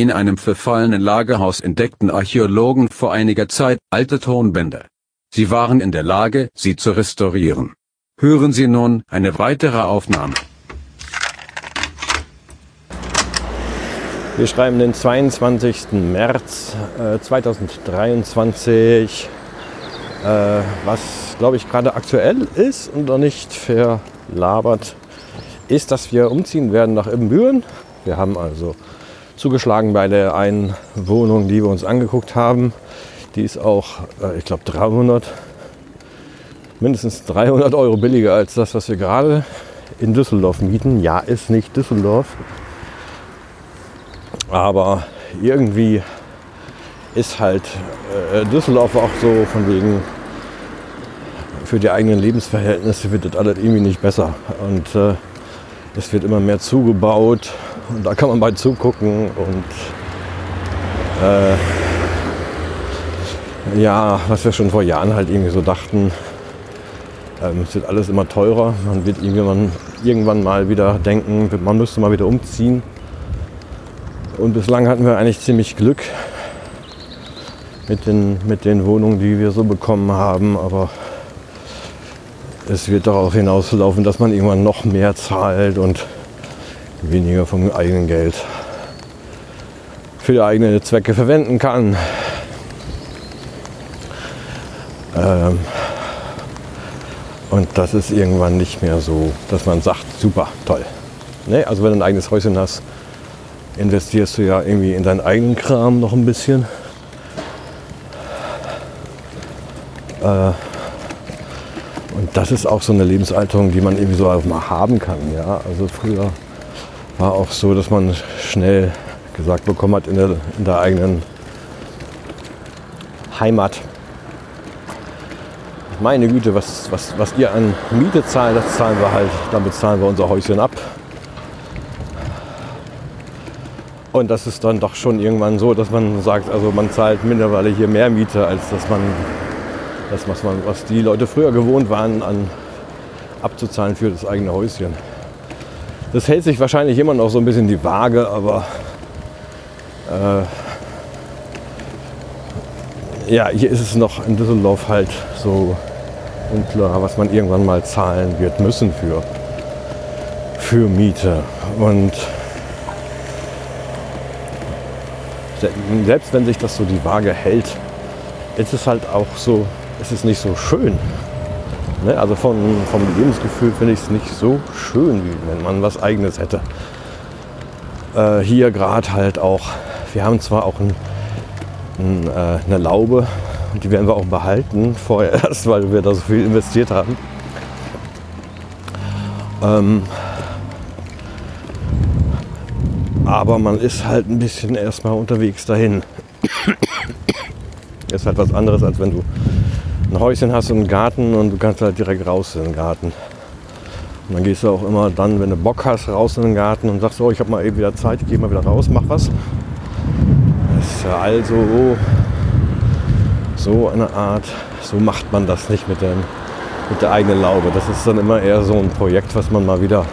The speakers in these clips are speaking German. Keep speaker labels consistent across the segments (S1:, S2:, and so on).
S1: In einem verfallenen Lagerhaus entdeckten Archäologen vor einiger Zeit alte Tonbänder. Sie waren in der Lage, sie zu restaurieren. Hören Sie nun eine weitere Aufnahme.
S2: Wir schreiben den 22. März äh, 2023, äh, was glaube ich gerade aktuell ist und noch nicht verlabert, ist, dass wir umziehen werden nach Ibbenbüren. Wir haben also zugeschlagen bei der einen Wohnung, die wir uns angeguckt haben. Die ist auch, äh, ich glaube, 300, mindestens 300 Euro billiger als das, was wir gerade in Düsseldorf mieten. Ja, ist nicht Düsseldorf. Aber irgendwie ist halt äh, Düsseldorf auch so von wegen für die eigenen Lebensverhältnisse wird das alles irgendwie nicht besser. Und äh, es wird immer mehr zugebaut und da kann man bei zugucken und äh, ja, was wir schon vor Jahren halt irgendwie so dachten, ähm, es wird alles immer teurer. Man wird irgendwann, irgendwann mal wieder denken, man müsste mal wieder umziehen. Und bislang hatten wir eigentlich ziemlich Glück mit den, mit den Wohnungen, die wir so bekommen haben. Aber es wird darauf hinauslaufen, dass man irgendwann noch mehr zahlt und weniger vom eigenen Geld für die eigenen Zwecke verwenden kann. Ähm und das ist irgendwann nicht mehr so, dass man sagt, super, toll. Ne? Also wenn du ein eigenes Häuschen hast, investierst du ja irgendwie in deinen eigenen Kram noch ein bisschen. Äh, und das ist auch so eine Lebenshaltung, die man irgendwie so mal haben kann. Ja? Also früher war auch so, dass man schnell gesagt bekommen hat in der, in der eigenen Heimat. Meine Güte, was, was, was ihr an Miete zahlt, das zahlen wir halt, damit zahlen wir unser Häuschen ab. Und das ist dann doch schon irgendwann so, dass man sagt, also man zahlt mittlerweile hier mehr Miete, als dass man das, was, man, was die Leute früher gewohnt waren, an abzuzahlen für das eigene Häuschen. Das hält sich wahrscheinlich immer noch so ein bisschen die Waage, aber äh, ja, hier ist es noch in Düsseldorf halt so unklar, was man irgendwann mal zahlen wird müssen für, für Miete. Und selbst wenn sich das so die Waage hält, ist es halt auch so, ist es nicht so schön. Ne? Also von, vom Lebensgefühl finde ich es nicht so schön, wie wenn man was eigenes hätte. Äh, hier gerade halt auch, wir haben zwar auch ein, ein, äh, eine Laube, die werden wir auch behalten vorerst, weil wir da so viel investiert haben. Ähm, aber man ist halt ein bisschen erstmal unterwegs dahin. ist halt was anderes, als wenn du Häuschen hast und einen Garten und du kannst halt direkt raus in den Garten. Und dann gehst du auch immer dann, wenn du Bock hast, raus in den Garten und sagst, oh, ich habe mal eben wieder Zeit, ich gehe mal wieder raus, mach was. Das ist ja also so eine Art, so macht man das nicht mit, dem, mit der eigenen Laube. Das ist dann immer eher so ein Projekt, was man mal wieder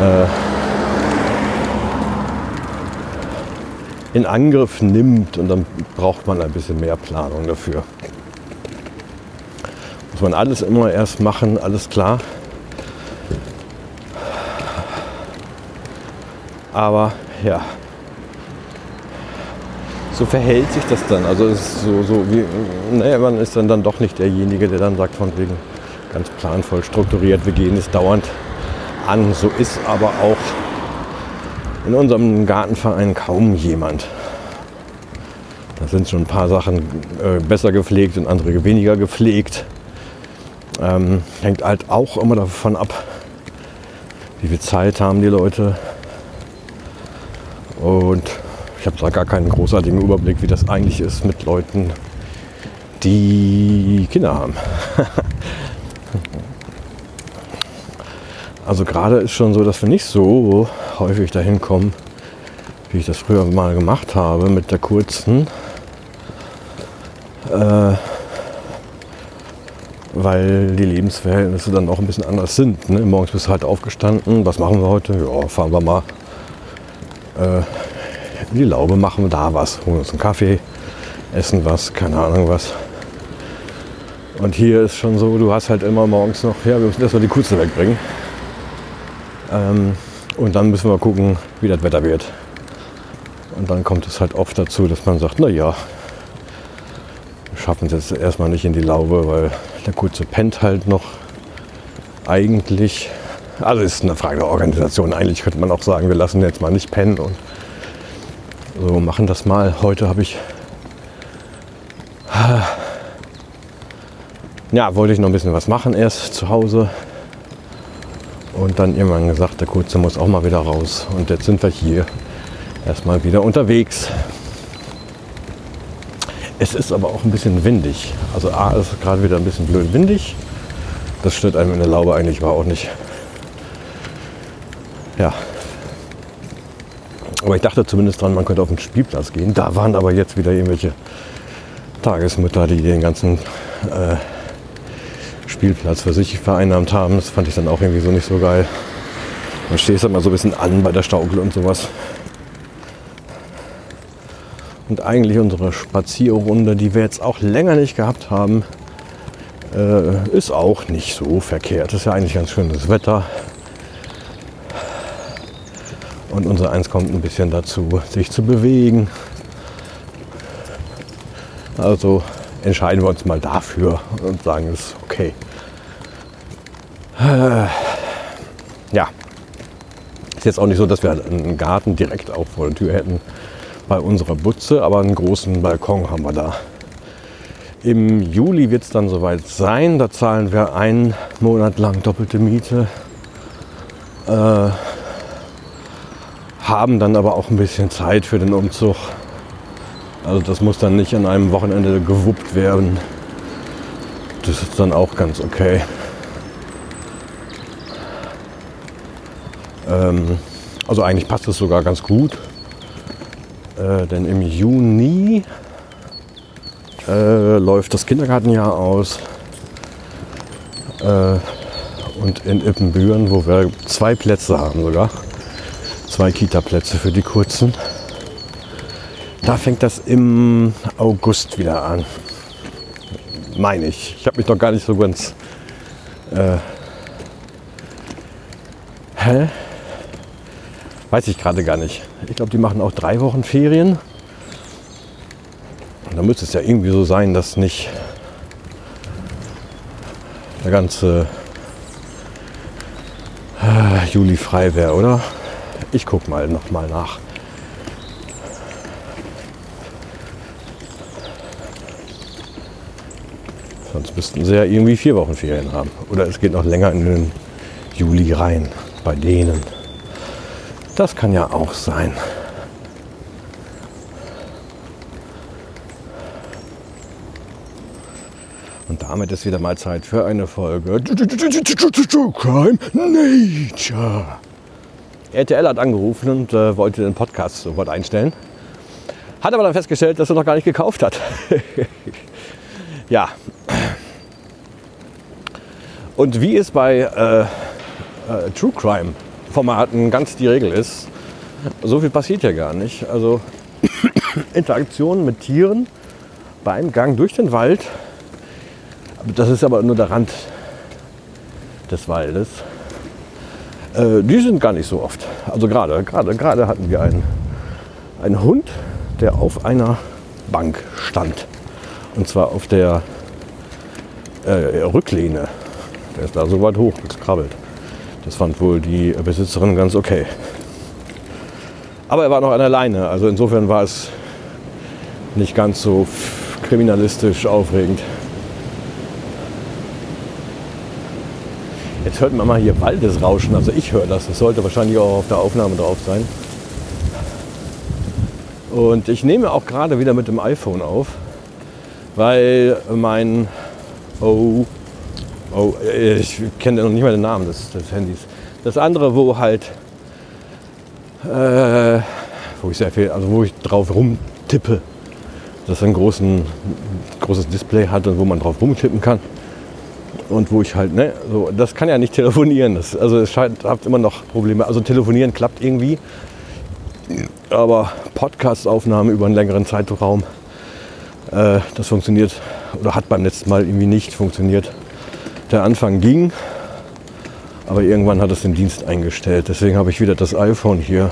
S2: äh, in Angriff nimmt und dann braucht man ein bisschen mehr Planung dafür. Muss man alles immer erst machen, alles klar. Aber ja, so verhält sich das dann. Also es ist so, so wie, naja, man ist dann, dann doch nicht derjenige, der dann sagt von wegen ganz planvoll strukturiert, wir gehen es dauernd an. So ist aber auch in unserem Gartenverein kaum jemand. Da sind schon ein paar Sachen äh, besser gepflegt und andere weniger gepflegt. Ähm, hängt halt auch immer davon ab, wie viel Zeit haben die Leute. Und ich habe da gar keinen großartigen Überblick, wie das eigentlich ist mit Leuten, die Kinder haben. also gerade ist schon so, dass wir nicht so häufig dahin kommen, wie ich das früher mal gemacht habe mit der kurzen. Äh, weil die Lebensverhältnisse dann auch ein bisschen anders sind. Ne? Morgens bist du halt aufgestanden, was machen wir heute? Ja, fahren wir mal äh, in die Laube, machen da was, holen uns einen Kaffee, essen was, keine Ahnung was. Und hier ist schon so, du hast halt immer morgens noch, ja, wir müssen erstmal die Kutze wegbringen. Ähm, und dann müssen wir gucken, wie das Wetter wird. Und dann kommt es halt oft dazu, dass man sagt, na ja, schaffen es jetzt erstmal nicht in die Laube, weil der Kutze pennt halt noch eigentlich. Also ist eine Frage der Organisation. Eigentlich könnte man auch sagen, wir lassen jetzt mal nicht pennen und so machen das mal. Heute habe ich ja, wollte ich noch ein bisschen was machen erst zu Hause. Und dann irgendwann gesagt, der Kurze muss auch mal wieder raus. Und jetzt sind wir hier erstmal wieder unterwegs. Es ist aber auch ein bisschen windig. Also A ist gerade wieder ein bisschen blöd windig. Das stört einem in der Laube eigentlich überhaupt nicht. Ja. Aber ich dachte zumindest dran, man könnte auf den Spielplatz gehen. Da waren aber jetzt wieder irgendwelche Tagesmütter, die den ganzen äh, Spielplatz für sich vereinnahmt haben. Das fand ich dann auch irgendwie so nicht so geil. Man stehst halt mal so ein bisschen an bei der Staukel und sowas. Und eigentlich unsere Spazierrunde, die wir jetzt auch länger nicht gehabt haben, äh, ist auch nicht so verkehrt. Ist ja eigentlich ganz schönes Wetter. Und unser Eins kommt ein bisschen dazu, sich zu bewegen. Also entscheiden wir uns mal dafür und sagen, es okay. Äh, ja, ist jetzt auch nicht so, dass wir einen Garten direkt auch vor der Tür hätten bei unserer Butze, aber einen großen Balkon haben wir da. Im Juli wird es dann soweit sein. Da zahlen wir einen Monat lang doppelte Miete. Äh, haben dann aber auch ein bisschen Zeit für den Umzug. Also das muss dann nicht an einem Wochenende gewuppt werden. Das ist dann auch ganz okay. Ähm, also eigentlich passt es sogar ganz gut. Äh, denn im Juni äh, läuft das Kindergartenjahr aus. Äh, und in Ippenbüren, wo wir zwei Plätze haben sogar, zwei Kita-Plätze für die Kurzen, da fängt das im August wieder an. Meine ich. Ich habe mich noch gar nicht so ganz. Äh, hä? Weiß ich gerade gar nicht. Ich glaube, die machen auch drei Wochen Ferien. Und da müsste es ja irgendwie so sein, dass nicht der ganze äh, Juli frei wäre, oder? Ich gucke mal noch mal nach. Sonst müssten sie ja irgendwie vier Wochen Ferien haben. Oder es geht noch länger in den Juli rein bei denen. Das kann ja auch sein. Und damit ist wieder mal Zeit für eine Folge Crime Nature. RTL hat angerufen und äh, wollte den Podcast sofort einstellen. Hat aber dann festgestellt, dass er noch gar nicht gekauft hat. ja, und wie es bei äh, äh, True Crime Formaten ganz die Regel ist, so viel passiert ja gar nicht. Also Interaktionen mit Tieren beim Gang durch den Wald, das ist aber nur der Rand des Waldes, äh, die sind gar nicht so oft. Also gerade, gerade, gerade hatten wir einen, einen Hund, der auf einer Bank stand. Und zwar auf der äh, Rücklehne der ist da so weit hoch gekrabbelt. Das fand wohl die Besitzerin ganz okay. Aber er war noch an der Leine, also insofern war es nicht ganz so kriminalistisch aufregend. Jetzt hört man mal hier Waldesrauschen, also ich höre das. Das sollte wahrscheinlich auch auf der Aufnahme drauf sein. Und ich nehme auch gerade wieder mit dem iPhone auf, weil mein oh Oh, äh, ich kenne noch nicht mal den Namen des, des Handys. Das andere, wo halt, äh, wo ich sehr viel, also wo ich drauf rumtippe, das ein großen, großes Display hat und wo man drauf rumtippen kann. Und wo ich halt, ne, so, das kann ja nicht telefonieren. Das, also es scheint, habt immer noch Probleme. Also telefonieren klappt irgendwie. Aber Podcast-Aufnahme über einen längeren Zeitraum, äh, das funktioniert oder hat beim letzten Mal irgendwie nicht funktioniert. Der Anfang ging, aber irgendwann hat es den Dienst eingestellt. Deswegen habe ich wieder das iPhone hier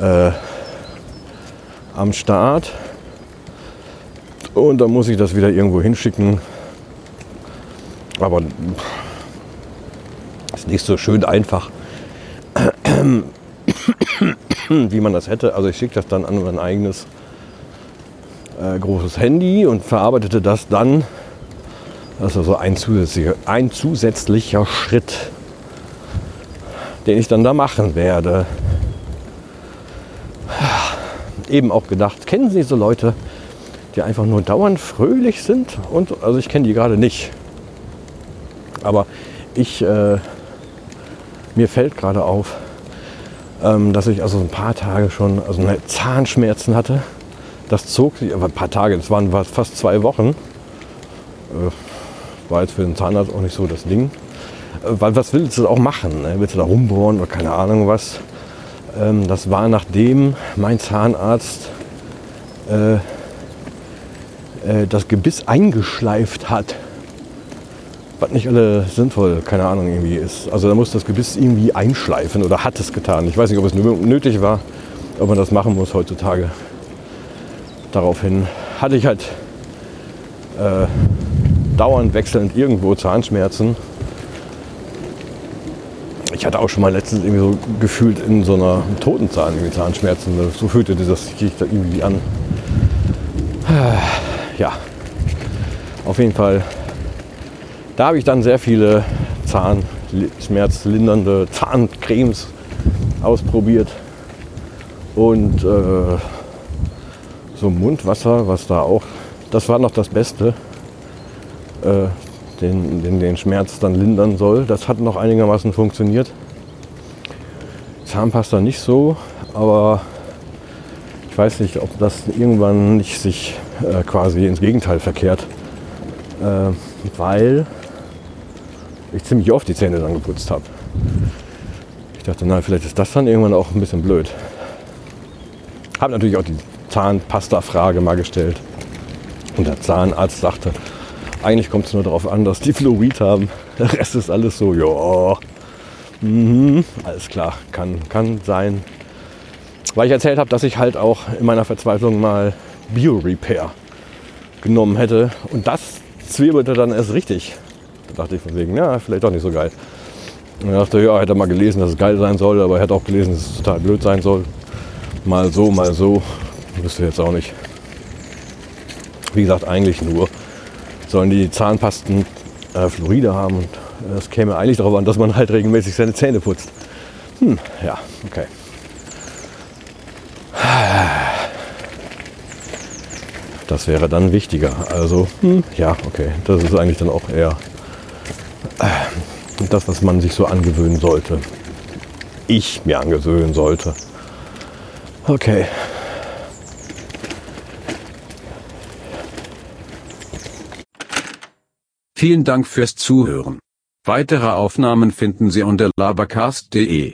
S2: äh, am Start. Und dann muss ich das wieder irgendwo hinschicken. Aber ist nicht so schön einfach, wie man das hätte. Also ich schicke das dann an mein eigenes äh, großes Handy und verarbeitete das dann. Das ist also ein zusätzlicher, ein zusätzlicher Schritt, den ich dann da machen werde. Eben auch gedacht, kennen Sie so Leute, die einfach nur dauernd fröhlich sind? Und also ich kenne die gerade nicht. Aber ich, äh, mir fällt gerade auf, ähm, dass ich also ein paar Tage schon also eine Zahnschmerzen hatte. Das zog sich, aber ein paar Tage, das waren fast zwei Wochen. Äh, war jetzt für den Zahnarzt auch nicht so das Ding. Äh, weil was willst du auch machen? Ne? Willst du da rumbohren oder keine Ahnung was? Ähm, das war nachdem mein Zahnarzt äh, äh, das Gebiss eingeschleift hat. Was nicht alle sinnvoll, keine Ahnung, irgendwie ist. Also da muss das Gebiss irgendwie einschleifen oder hat es getan. Ich weiß nicht, ob es nötig war, ob man das machen muss heutzutage. Daraufhin hatte ich halt äh, dauernd wechselnd irgendwo Zahnschmerzen. Ich hatte auch schon mal letztens irgendwie so gefühlt in so einer Totenzahn irgendwie Zahnschmerzen. So fühlte das sich da irgendwie an. Ja, auf jeden Fall da habe ich dann sehr viele Zahnschmerzlindernde Zahncremes ausprobiert. Und äh, so Mundwasser, was da auch, das war noch das Beste, äh, den, den, den Schmerz dann lindern soll. Das hat noch einigermaßen funktioniert. Zahnpasta nicht so, aber ich weiß nicht, ob das irgendwann nicht sich äh, quasi ins Gegenteil verkehrt. Äh, weil ich ziemlich oft die Zähne dann geputzt habe. Ich dachte, na, vielleicht ist das dann irgendwann auch ein bisschen blöd. Habe natürlich auch die Zahnpasta-Frage mal gestellt. Und der Zahnarzt sagte, eigentlich kommt es nur darauf an, dass die Fluorid haben. Der Rest ist alles so, ja, mhm, alles klar, kann, kann sein. Weil ich erzählt habe, dass ich halt auch in meiner Verzweiflung mal Bio-Repair genommen hätte. Und das zwirbelte dann erst richtig. Da dachte ich von wegen, ja, vielleicht doch nicht so geil. Und dann dachte ich, ja, hätte mal gelesen, dass es geil sein soll, aber er hätte auch gelesen, dass es total blöd sein soll. Mal so, mal so. Wüsste jetzt auch nicht. Wie gesagt, eigentlich nur sollen die Zahnpasten äh, Fluoride haben und es käme eigentlich darauf an, dass man halt regelmäßig seine Zähne putzt. Hm, ja, okay. Das wäre dann wichtiger. Also, hm, ja, okay. Das ist eigentlich dann auch eher äh, das, was man sich so angewöhnen sollte. Ich mir angewöhnen sollte. Okay.
S1: Vielen Dank fürs Zuhören. Weitere Aufnahmen finden Sie unter labercast.de.